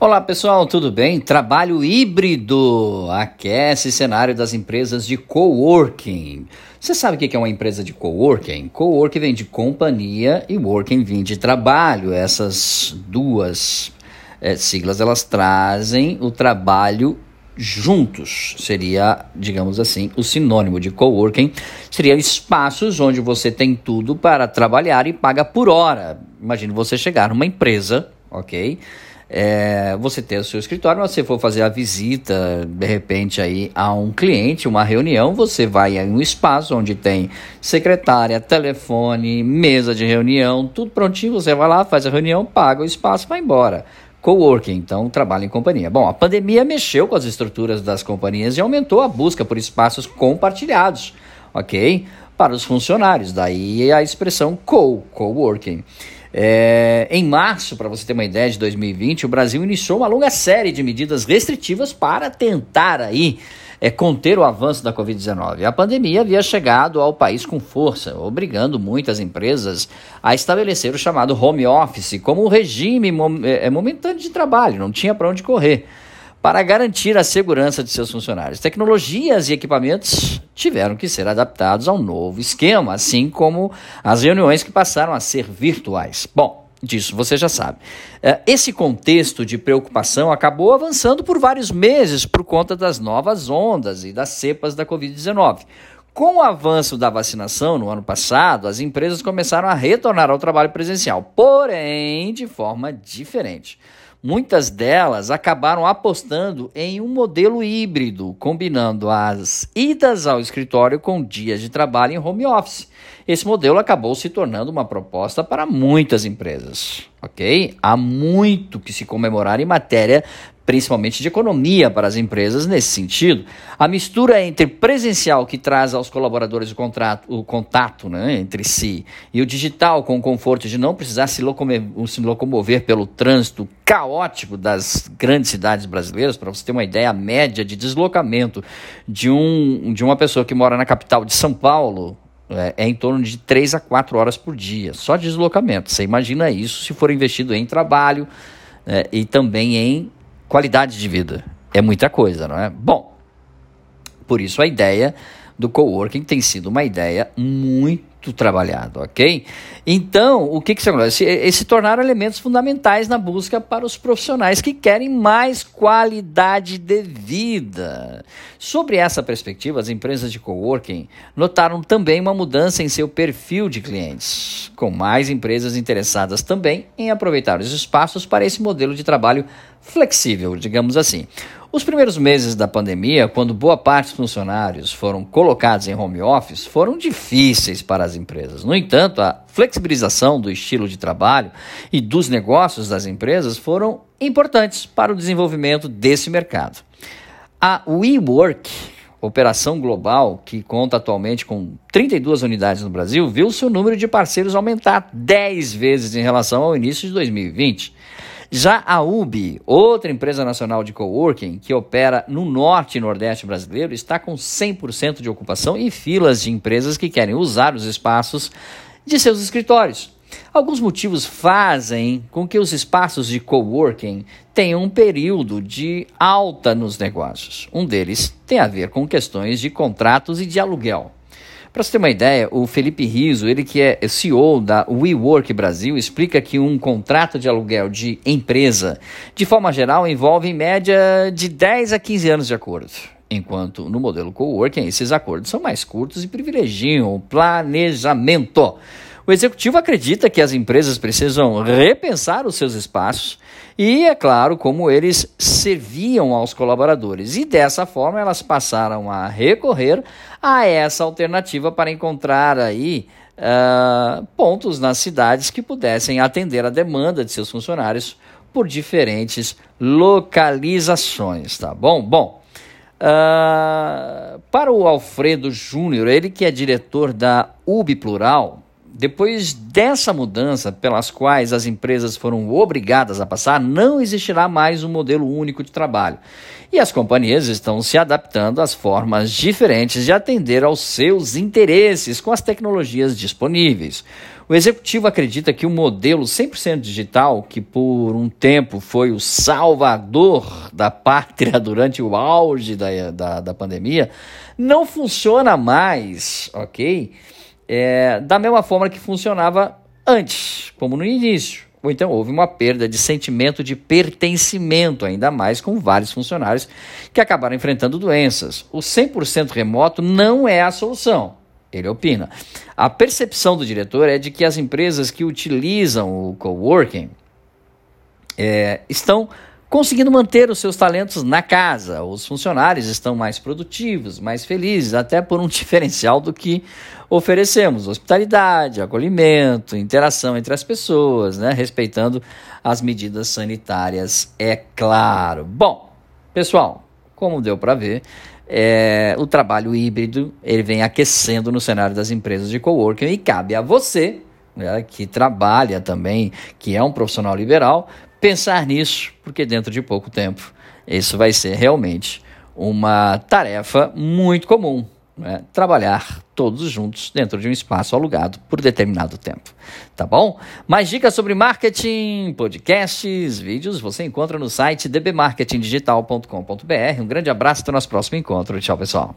Olá pessoal, tudo bem? Trabalho híbrido aquece cenário das empresas de coworking. Você sabe o que é uma empresa de coworking? Coworking vem de companhia e working vem de trabalho. Essas duas é, siglas elas trazem o trabalho juntos. Seria, digamos assim, o sinônimo de coworking. Seria espaços onde você tem tudo para trabalhar e paga por hora. Imagine você chegar numa empresa, ok? É, você ter o seu escritório, mas se você for fazer a visita, de repente, aí a um cliente, uma reunião, você vai em um espaço onde tem secretária, telefone, mesa de reunião, tudo prontinho, você vai lá, faz a reunião, paga o espaço, vai embora. Coworking, então trabalho em companhia. Bom, a pandemia mexeu com as estruturas das companhias e aumentou a busca por espaços compartilhados, ok? Para os funcionários, daí a expressão co, coworking. É, em março, para você ter uma ideia, de 2020, o Brasil iniciou uma longa série de medidas restritivas para tentar aí é, conter o avanço da Covid-19. A pandemia havia chegado ao país com força, obrigando muitas empresas a estabelecer o chamado home office como um regime é, momentâneo de trabalho, não tinha para onde correr para garantir a segurança de seus funcionários. Tecnologias e equipamentos tiveram que ser adaptados ao novo esquema, assim como as reuniões que passaram a ser virtuais. Bom, disso você já sabe. É, esse contexto de preocupação acabou avançando por vários meses por conta das novas ondas e das cepas da Covid-19. Com o avanço da vacinação no ano passado, as empresas começaram a retornar ao trabalho presencial, porém de forma diferente. Muitas delas acabaram apostando em um modelo híbrido, combinando as idas ao escritório com dias de trabalho em home office. Esse modelo acabou se tornando uma proposta para muitas empresas, ok? Há muito que se comemorar em matéria principalmente de economia para as empresas nesse sentido. A mistura entre presencial, que traz aos colaboradores o, contrato, o contato né, entre si, e o digital, com o conforto de não precisar se locomover, se locomover pelo trânsito caótico das grandes cidades brasileiras, para você ter uma ideia, a média de deslocamento de, um, de uma pessoa que mora na capital de São Paulo é, é, em torno de 3 a 4 horas por dia, só de deslocamento. Você imagina isso se for investido em trabalho é, e também em qualidade de vida. É muita coisa, não é? Bom, por isso a ideia do coworking tem sido uma ideia muito trabalhada, ok? Então, o que, que? Se, se tornaram elementos fundamentais na busca para os profissionais que querem mais qualidade de vida. Sobre essa perspectiva, as empresas de coworking notaram também uma mudança em seu perfil de clientes, com mais empresas interessadas também em aproveitar os espaços para esse modelo de trabalho flexível, digamos assim. Os primeiros meses da pandemia, quando boa parte dos funcionários foram colocados em home office, foram difíceis para as empresas. No entanto, a flexibilização do estilo de trabalho e dos negócios das empresas foram importantes para o desenvolvimento desse mercado. A WeWork, operação global que conta atualmente com 32 unidades no Brasil, viu seu número de parceiros aumentar 10 vezes em relação ao início de 2020. Já a UB, outra empresa nacional de coworking que opera no norte e nordeste brasileiro, está com 100% de ocupação e filas de empresas que querem usar os espaços de seus escritórios. Alguns motivos fazem com que os espaços de coworking tenham um período de alta nos negócios. Um deles tem a ver com questões de contratos e de aluguel. Para você ter uma ideia, o Felipe Riso, ele que é CEO da WeWork Brasil, explica que um contrato de aluguel de empresa, de forma geral, envolve em média de 10 a 15 anos de acordo. Enquanto no modelo coworking, esses acordos são mais curtos e privilegiam o planejamento. O executivo acredita que as empresas precisam repensar os seus espaços e, é claro, como eles serviam aos colaboradores. E dessa forma elas passaram a recorrer a essa alternativa para encontrar aí uh, pontos nas cidades que pudessem atender a demanda de seus funcionários por diferentes localizações, tá bom? Bom, uh, para o Alfredo Júnior, ele que é diretor da UB Plural, depois dessa mudança, pelas quais as empresas foram obrigadas a passar, não existirá mais um modelo único de trabalho. E as companhias estão se adaptando às formas diferentes de atender aos seus interesses com as tecnologias disponíveis. O executivo acredita que o modelo 100% digital, que por um tempo foi o salvador da pátria durante o auge da, da, da pandemia, não funciona mais, ok? É, da mesma forma que funcionava antes, como no início. Ou então houve uma perda de sentimento de pertencimento, ainda mais com vários funcionários que acabaram enfrentando doenças. O 100% remoto não é a solução. Ele opina. A percepção do diretor é de que as empresas que utilizam o coworking é, estão conseguindo manter os seus talentos na casa. Os funcionários estão mais produtivos, mais felizes, até por um diferencial do que oferecemos: hospitalidade, acolhimento, interação entre as pessoas, né? respeitando as medidas sanitárias, é claro. Bom, pessoal, como deu para ver, é, o trabalho híbrido ele vem aquecendo no cenário das empresas de coworking e cabe a você, né, que trabalha também, que é um profissional liberal, pensar nisso, porque dentro de pouco tempo isso vai ser realmente uma tarefa muito comum né, trabalhar todos juntos dentro de um espaço alugado por determinado tempo. Tá bom? Mais dicas sobre marketing, podcasts, vídeos você encontra no site dbmarketingdigital.com.br. Um grande abraço até o nosso próximo encontro. Tchau, pessoal.